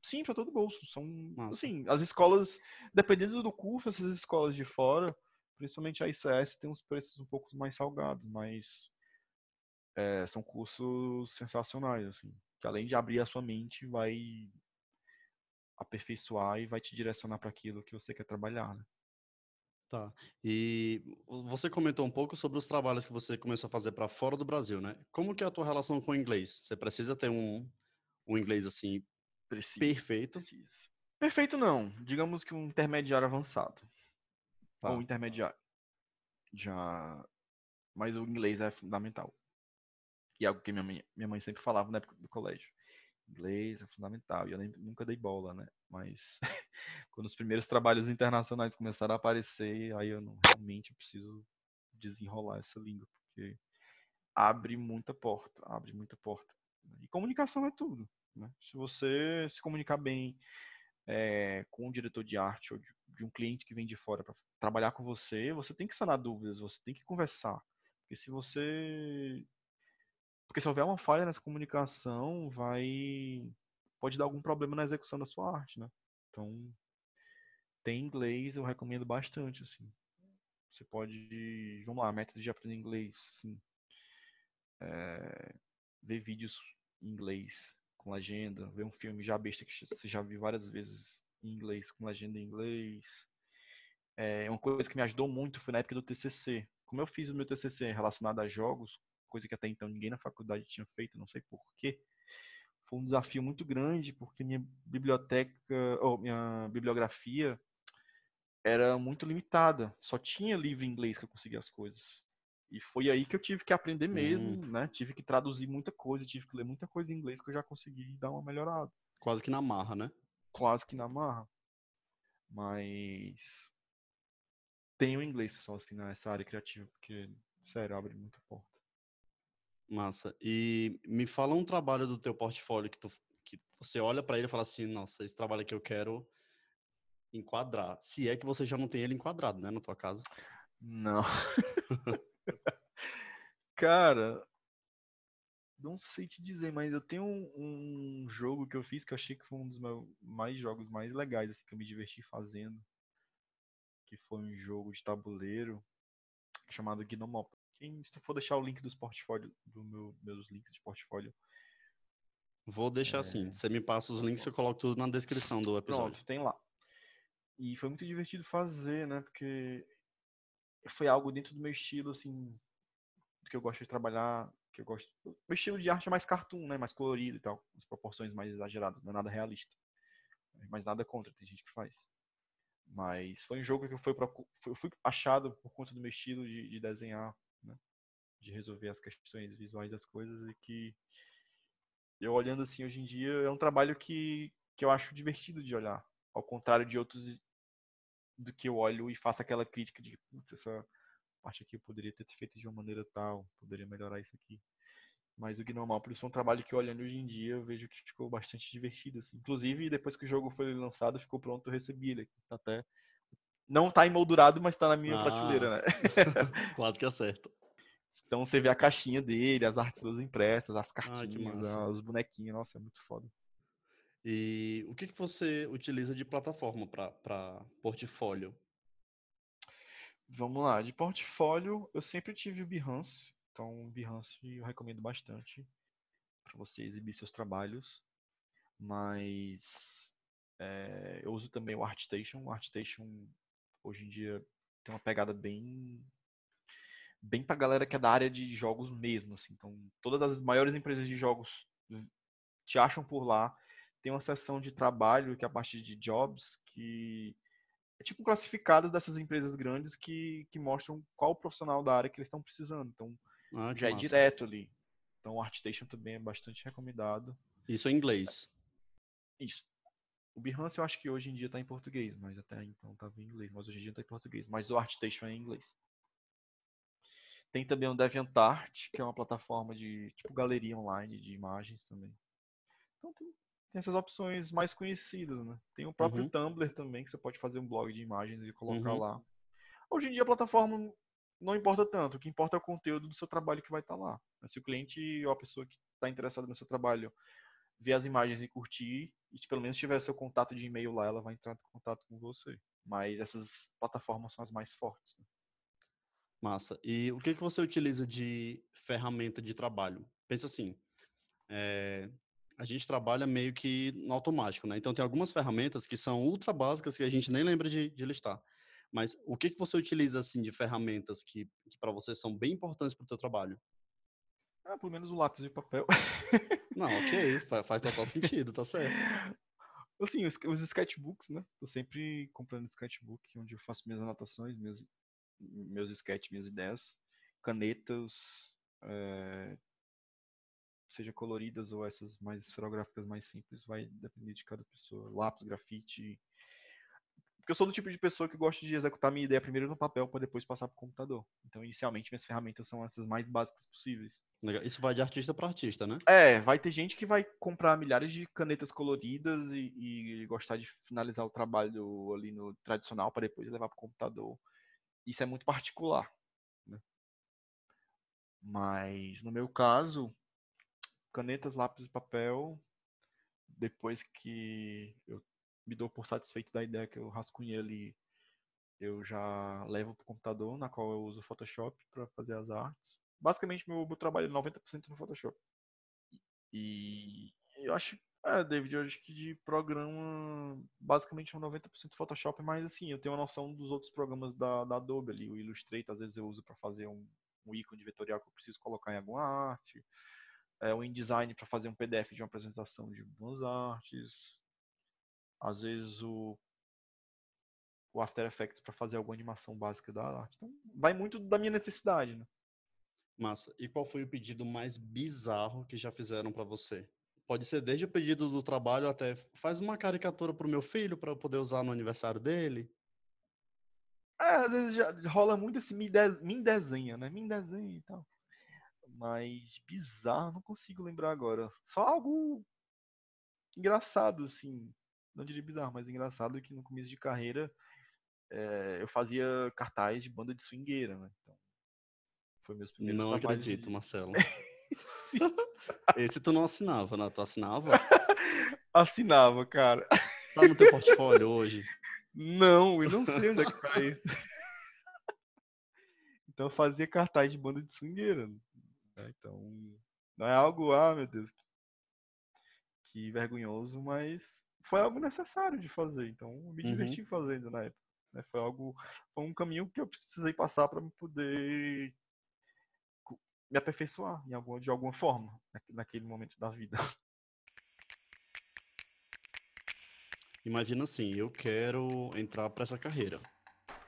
Sim, para todo bolso. São, Nossa. assim, as escolas, dependendo do curso, essas escolas de fora, principalmente a ICS, tem uns preços um pouco mais salgados, mas é, são cursos sensacionais, assim, que além de abrir a sua mente, vai aperfeiçoar e vai te direcionar para aquilo que você quer trabalhar, né? Tá. E você comentou um pouco sobre os trabalhos que você começou a fazer para fora do Brasil, né? Como que é a tua relação com o inglês? Você precisa ter um, um inglês assim Precisa. Perfeito. Precisa. Perfeito não. Digamos que um intermediário avançado. Tá. Ou intermediário. Já. Mas o inglês é fundamental. E é algo que minha mãe, minha mãe sempre falava na época do colégio. Inglês é fundamental. E eu nem, nunca dei bola, né? Mas quando os primeiros trabalhos internacionais começaram a aparecer, aí eu não realmente preciso desenrolar essa língua, porque abre muita porta, abre muita porta. E comunicação é tudo. Né? Se você se comunicar bem é, com um diretor de arte ou de, de um cliente que vem de fora para trabalhar com você, você tem que sanar dúvidas, você tem que conversar. Porque se você. Porque se houver uma falha nessa comunicação, vai. Pode dar algum problema na execução da sua arte, né? Então, tem inglês, eu recomendo bastante, assim. Você pode. Vamos lá, métodos de aprender inglês, sim. É, ver vídeos em inglês, com legenda, ver um filme já besta que você já viu várias vezes em inglês, com legenda em inglês. É, uma coisa que me ajudou muito foi na época do TCC. Como eu fiz o meu TCC relacionado a jogos, coisa que até então ninguém na faculdade tinha feito, não sei porquê, foi um desafio muito grande, porque minha biblioteca, ou minha bibliografia era muito limitada. Só tinha livro em inglês que eu conseguia as coisas. E foi aí que eu tive que aprender mesmo, hum. né? Tive que traduzir muita coisa, tive que ler muita coisa em inglês que eu já consegui dar uma melhorada. Quase que na marra, né? Quase que na marra. Mas tenho inglês, pessoal, assim, nessa área criativa, porque, sério, abre muita porta. Massa. E me fala um trabalho do teu portfólio que tu que você olha para ele e fala assim, nossa, esse trabalho aqui eu quero enquadrar. Se é que você já não tem ele enquadrado, né, na tua casa. Não. Cara, não sei te dizer, mas eu tenho um, um, jogo que eu fiz que eu achei que foi um dos meus mais jogos mais legais, assim, que eu me diverti fazendo. Que foi um jogo de tabuleiro chamado Gnomopolis. Quem, se for deixar o link dos portfólio, do meu, meus links de portfólio. Vou deixar assim. é... assim. Você me passa os links, eu coloco tudo na descrição do episódio. Pronto, tem lá. E foi muito divertido fazer, né? Porque foi algo dentro do meu estilo, assim, que eu gosto de trabalhar, que eu gosto. Meu estilo de arte é mais cartoon, né? Mais colorido e tal. As proporções mais exageradas, não é nada realista. Mas nada contra, tem gente que faz. Mas foi um jogo que eu fui, eu fui achado por conta do meu estilo de, de desenhar? De resolver as questões visuais das coisas e que eu olhando assim hoje em dia é um trabalho que, que eu acho divertido de olhar. Ao contrário de outros do que eu olho e faço aquela crítica de, putz, essa parte aqui eu poderia ter feito de uma maneira tal, poderia melhorar isso aqui. Mas o Gnomopolis foi um trabalho que, olhando hoje em dia, eu vejo que ficou bastante divertido. Assim. Inclusive, depois que o jogo foi lançado, ficou pronto, eu recebi ele. Tá até... Não tá emoldurado, mas tá na minha ah, prateleira, né? quase que acerto. Então você vê a caixinha dele, as artes todas impressas, as cartinhas, ah, os bonequinhos. Nossa, é muito foda. E o que, que você utiliza de plataforma para portfólio? Vamos lá, de portfólio eu sempre tive o Behance, então o Behance eu recomendo bastante para você exibir seus trabalhos, mas é, eu uso também o ArtStation. O ArtStation hoje em dia tem uma pegada bem bem para galera que é da área de jogos mesmo, assim. Então todas as maiores empresas de jogos te acham por lá tem uma seção de trabalho, que é a parte de jobs, que é tipo classificados dessas empresas grandes que, que mostram qual o profissional da área que eles estão precisando. Então, ah, já é massa. é direto ali. Então, o ArtStation também é bastante recomendado. Isso em inglês. Isso. O Behance eu acho que hoje em dia está em português, mas até então estava em inglês, mas hoje em dia está em português. Mas o ArtStation é em inglês. Tem também o DeviantArt, que é uma plataforma de tipo galeria online de imagens também. Então tem tem essas opções mais conhecidas, né? Tem o próprio uhum. Tumblr também, que você pode fazer um blog de imagens e colocar uhum. lá. Hoje em dia a plataforma não importa tanto, o que importa é o conteúdo do seu trabalho que vai estar tá lá. Se o cliente ou a pessoa que está interessada no seu trabalho ver as imagens e curtir, e pelo menos tiver seu contato de e-mail lá, ela vai entrar em contato com você. Mas essas plataformas são as mais fortes. Né? Massa. E o que, que você utiliza de ferramenta de trabalho? Pensa assim, é, a gente trabalha meio que no automático, né? Então tem algumas ferramentas que são ultra básicas que a gente nem lembra de, de listar. Mas o que, que você utiliza assim de ferramentas que, que para você são bem importantes para o teu trabalho? Ah, pelo menos o lápis e o papel. Não, ok, faz, faz total sentido, tá certo. Assim, os, os sketchbooks, né? Tô sempre comprando sketchbook, onde eu faço minhas anotações, meus, meus sketches, minhas ideias, canetas, é, seja coloridas ou essas mais esferográficas mais simples, vai depender de cada pessoa. Lápis, grafite. Porque eu sou do tipo de pessoa que gosta de executar minha ideia primeiro no papel para depois passar para o computador. Então, inicialmente, minhas ferramentas são essas mais básicas possíveis. Isso vai de artista para artista, né? É, vai ter gente que vai comprar milhares de canetas coloridas e, e gostar de finalizar o trabalho ali no tradicional para depois levar para o computador. Isso é muito particular. Né? Mas, no meu caso, canetas, lápis e papel. Depois que eu me dou por satisfeito da ideia que eu rascunhei ali, eu já levo para o computador, na qual eu uso o Photoshop para fazer as artes. Basicamente, meu, meu trabalho é 90% no Photoshop. E eu acho, é, David, eu acho que de programa, basicamente é 90% Photoshop, mas assim, eu tenho uma noção dos outros programas da, da Adobe ali. O Illustrator, às vezes eu uso para fazer um, um ícone vetorial que eu preciso colocar em alguma arte é, o InDesign para fazer um PDF de uma apresentação de boas artes, às vezes o, o After Effects para fazer alguma animação básica da arte. Então, vai muito da minha necessidade, né? Massa. E qual foi o pedido mais bizarro que já fizeram para você? Pode ser desde o pedido do trabalho até faz uma caricatura pro meu filho para eu poder usar no aniversário dele. É, às vezes já rola muito esse me, de, me desenha, né? Me desenha e tal. mas bizarro, não consigo lembrar agora. Só algo engraçado, assim. Não diria bizarro, mas engraçado que no começo de carreira é, eu fazia cartaz de banda de swingueira, né? Então, foi meus primeiros Não acredito, de... Marcelo. Esse tu não assinava, né? Tu assinava? assinava, cara. Tá no teu portfólio hoje? Não, eu não sei onde é que tá esse. então eu fazia cartaz de banda de swingueira. Né? Então, não é algo, ah, meu Deus, que vergonhoso, mas foi algo necessário de fazer. Então, eu me uhum. diverti uhum. fazendo na época. Né? Foi algo, foi um caminho que eu precisei passar para poder me aperfeiçoar em alguma, de alguma forma naquele momento da vida. Imagina assim, eu quero entrar para essa carreira,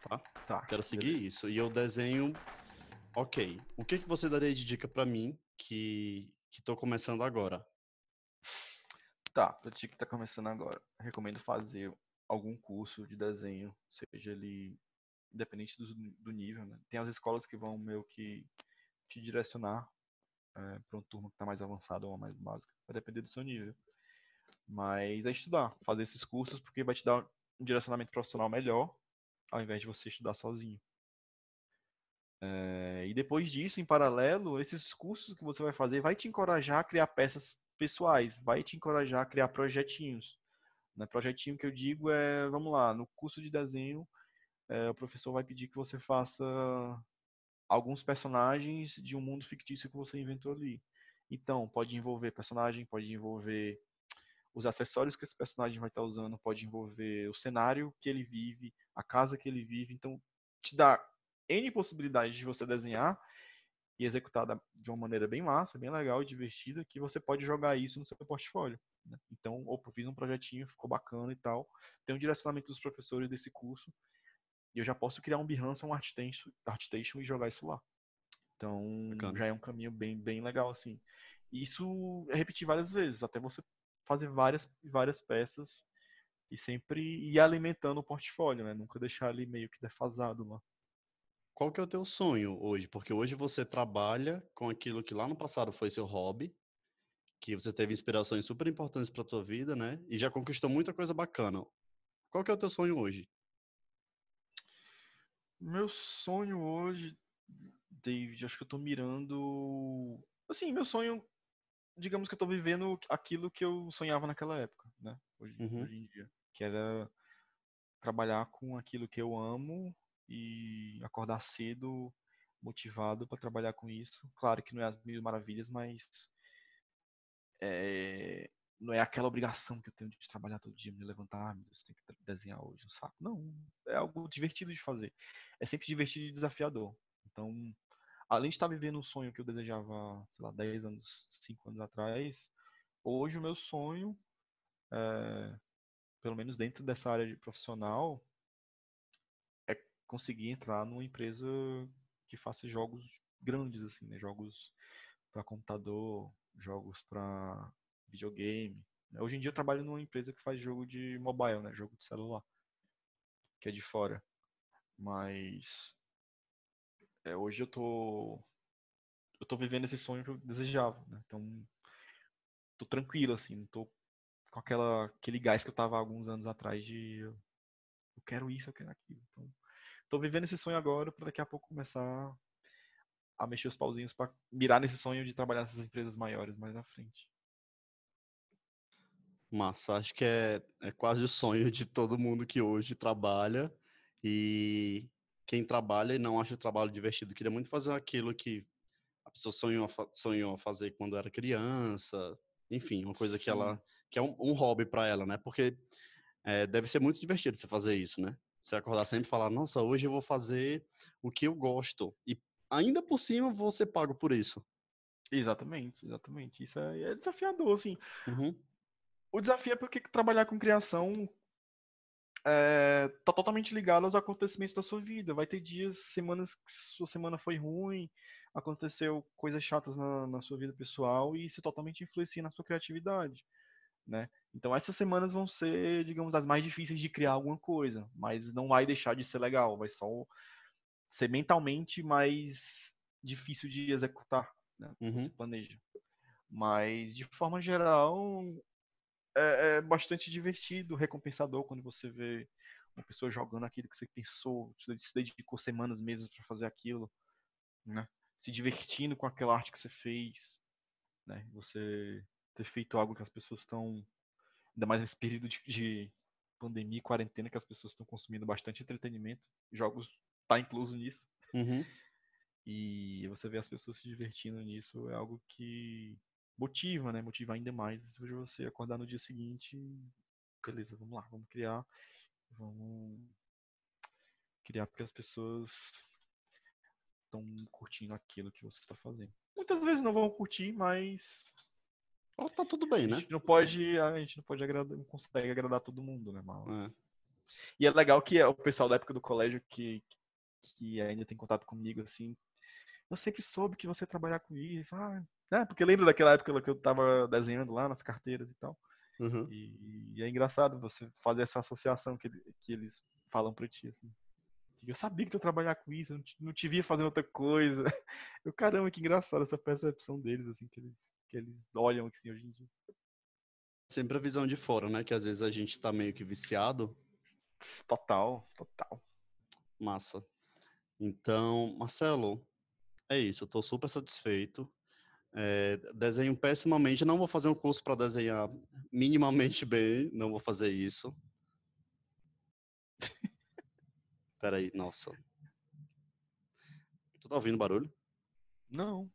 tá? Tá. Quero seguir beleza. isso e eu desenho. Ok. O que que você daria de dica para mim que que tô começando agora? Tá, pra ti que tá começando agora, recomendo fazer algum curso de desenho, seja ele independente do, do nível, né? Tem as escolas que vão meio que te direcionar é, para um turno que está mais avançado ou mais básica. Vai depender do seu nível. Mas é estudar, fazer esses cursos, porque vai te dar um direcionamento profissional melhor, ao invés de você estudar sozinho. É, e depois disso, em paralelo, esses cursos que você vai fazer vai te encorajar a criar peças pessoais, vai te encorajar a criar projetinhos. Né? Projetinho que eu digo é, vamos lá, no curso de desenho, é, o professor vai pedir que você faça alguns personagens de um mundo fictício que você inventou ali. Então, pode envolver personagem, pode envolver os acessórios que esse personagem vai estar usando, pode envolver o cenário que ele vive, a casa que ele vive. Então, te dá N possibilidades de você desenhar e executar de uma maneira bem massa, bem legal e divertida, que você pode jogar isso no seu portfólio. Né? Então, opa, fiz um projetinho, ficou bacana e tal. Tem um direcionamento dos professores desse curso e eu já posso criar um Behance, um ArtStation, ArtStation e jogar isso lá. Então, Bacana. já é um caminho bem, bem legal, assim. E isso é repetir várias vezes, até você fazer várias, várias peças e sempre ir alimentando o portfólio, né? Nunca deixar ele meio que defasado lá. Qual que é o teu sonho hoje? Porque hoje você trabalha com aquilo que lá no passado foi seu hobby, que você teve inspirações super importantes para tua vida, né? E já conquistou muita coisa bacana. Qual que é o teu sonho hoje? Meu sonho hoje, David, acho que eu tô mirando. Assim, meu sonho, digamos que eu tô vivendo aquilo que eu sonhava naquela época, né? Hoje, uhum. hoje em dia. Que era trabalhar com aquilo que eu amo e acordar cedo, motivado para trabalhar com isso. Claro que não é as mil maravilhas, mas é, não é aquela obrigação que eu tenho de trabalhar todo dia, me levantar, ah, Deus, tem que desenhar hoje, um saco. Não, é algo divertido de fazer. É sempre divertido e desafiador. Então, além de estar vivendo um sonho que eu desejava, sei lá, 10 anos, 5 anos atrás, hoje o meu sonho, é, pelo menos dentro dessa área de profissional, é conseguir entrar numa empresa que faça jogos grandes, assim, né? Jogos para computador, jogos para videogame. Né. Hoje em dia eu trabalho numa empresa que faz jogo de mobile, né? Jogo de celular. Que é de fora. Mas é, hoje eu tô eu tô vivendo esse sonho que eu desejava, né? Então tô tranquilo assim, não tô com aquela aquele gás que eu tava alguns anos atrás de eu, eu quero isso, eu quero aquilo. Então tô vivendo esse sonho agora para daqui a pouco começar a mexer os pauzinhos para mirar nesse sonho de trabalhar nessas empresas maiores mais à frente. Massa, acho que é, é quase o sonho de todo mundo que hoje trabalha e quem trabalha e não acha o trabalho divertido, queria muito fazer aquilo que a pessoa sonhou, sonhou fazer quando era criança, enfim, uma coisa Sim. que ela que é um, um hobby para ela, né? Porque é, deve ser muito divertido você fazer isso, né? Você acordar sempre e falar, nossa, hoje eu vou fazer o que eu gosto e ainda por cima vou ser pago por isso. Exatamente, exatamente. Isso é, é desafiador, assim. Uhum. O desafio é porque trabalhar com criação é, tá totalmente ligado aos acontecimentos da sua vida. Vai ter dias, semanas que sua semana foi ruim, aconteceu coisas chatas na, na sua vida pessoal e isso totalmente influencia na sua criatividade, né? Então essas semanas vão ser, digamos, as mais difíceis de criar alguma coisa, mas não vai deixar de ser legal, vai só ser mentalmente mais difícil de executar, né? Uhum. Você planeja. Mas, de forma geral, é, é bastante divertido, recompensador quando você vê uma pessoa jogando aquilo que você pensou, se dedicou semanas, meses para fazer aquilo, né? Se divertindo com aquela arte que você fez, né? Você ter feito algo que as pessoas estão, ainda mais nesse período de, de pandemia e quarentena, que as pessoas estão consumindo bastante entretenimento, jogos tá incluso nisso. Uhum. E você vê as pessoas se divertindo nisso é algo que motiva, né? Motiva ainda mais você acordar no dia seguinte, beleza, vamos lá, vamos criar, vamos criar porque as pessoas estão curtindo aquilo que você está fazendo. Muitas vezes não vão curtir, mas Oh, tá tudo bem, a né? gente não pode, a gente não pode agradar, não consegue agradar todo mundo, né? Mas... É. E é legal que o pessoal da época do colégio que, que ainda tem contato comigo, assim, eu sempre soube que você ia trabalhar com isso. Ah, né? Porque lembra daquela época que eu tava desenhando lá nas carteiras e tal. Uhum. E, e é engraçado você fazer essa associação que, que eles falam pra ti, assim. Eu sabia que tu ia trabalhar com isso, eu não te, não te via fazendo outra coisa. Eu, caramba, que engraçado essa percepção deles, assim, que eles, que eles olham assim hoje em dia. Sempre a visão de fora, né? Que às vezes a gente tá meio que viciado. Total, total. Massa. Então, Marcelo, é isso. Eu tô super satisfeito. É, desenho pessimamente. Não vou fazer um curso para desenhar minimamente bem. Não vou fazer isso. Peraí, nossa. Tu tá ouvindo barulho? Não.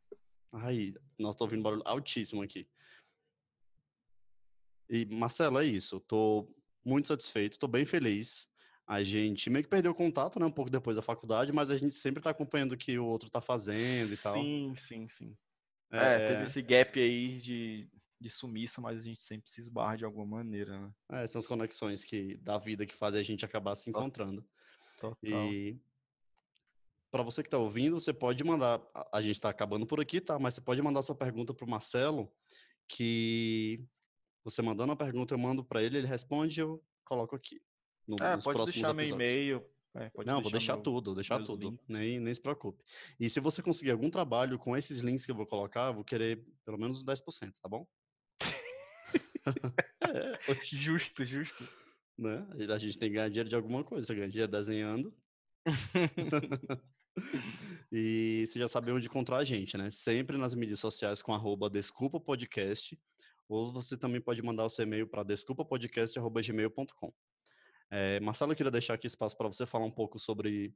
Ai, nós tô ouvindo barulho altíssimo aqui. E, Marcelo, é isso. Tô muito satisfeito, tô bem feliz. A gente meio que perdeu contato, né, um pouco depois da faculdade, mas a gente sempre tá acompanhando o que o outro tá fazendo e tal. Sim, sim, sim. É, teve esse gap aí de, de sumiço, mas a gente sempre se esbarra de alguma maneira, né? é, são as conexões que da vida que fazem a gente acabar se encontrando. Total. E para você que está ouvindo, você pode mandar. a- gente está acabando por aqui, tá? Mas você pode mandar sua pergunta para o Marcelo, que você mandando a pergunta, eu mando para ele, ele responde e eu coloco aqui. no- É, pode deixar meu e-mail. É, Não, vou deixar meu- tudo, vou deixar tudo. links. Nem, nem se preocupe. E se você conseguir algum trabalho com esses links que eu vou colocar, eu vou querer pelo menos uns 10%, tá bom? é, Justo, justo. né? A gente tem que ganhar dinheiro de alguma coisa. Você ganha dinheiro desenhando. E você já sabe onde encontrar a gente, né? Sempre nas mídias sociais com arroba Desculpa Podcast. Ou você também pode mandar o seu e-mail para desculpapodcast.gmail.com. É, Marcelo, eu queria deixar aqui espaço para você falar um pouco sobre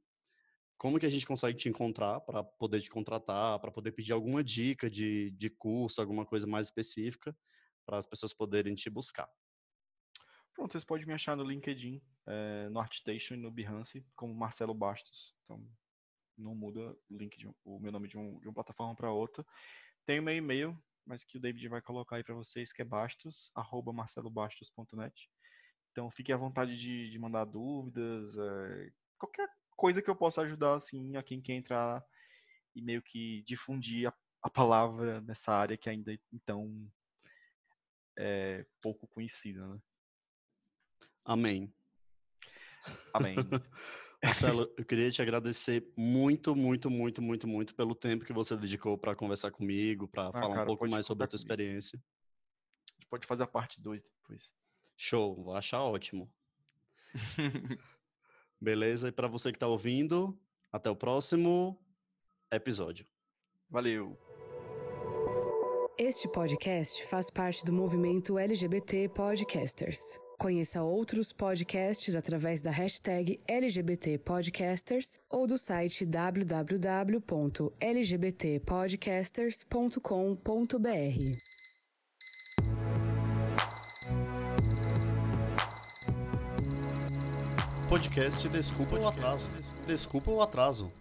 como que a gente consegue te encontrar para poder te contratar, para poder pedir alguma dica de, de curso, alguma coisa mais específica, para as pessoas poderem te buscar. Pronto, vocês podem me achar no LinkedIn, é, no Artstation e no Behance, como Marcelo Bastos. Então, não muda o de o meu nome de, um, de uma plataforma para outra. Tem o meu e-mail, mas que o David vai colocar aí para vocês, que é bastos, arroba marcelobastos.net. Então, fique à vontade de, de mandar dúvidas, é, qualquer coisa que eu possa ajudar, assim, a quem quer entrar e meio que difundir a, a palavra nessa área que ainda, então, é pouco conhecida, né? Amém. Amém. Marcelo, eu queria te agradecer muito, muito, muito, muito, muito pelo tempo que você dedicou para conversar comigo, para falar um Ah, cara, pouco pode mais sobre a tua comigo. experiência. A gente pode fazer a parte 2 depois. Show, vou achar ótimo. Beleza? E para você que está ouvindo, até o próximo episódio. Valeu. Este podcast faz parte do movimento LGBT Podcasters. Conheça outros podcasts através da hashtag LGBT Podcasters ou do site www.lgbtpodcasters.com.br. Podcast Desculpa o atraso. Desculpa o atraso.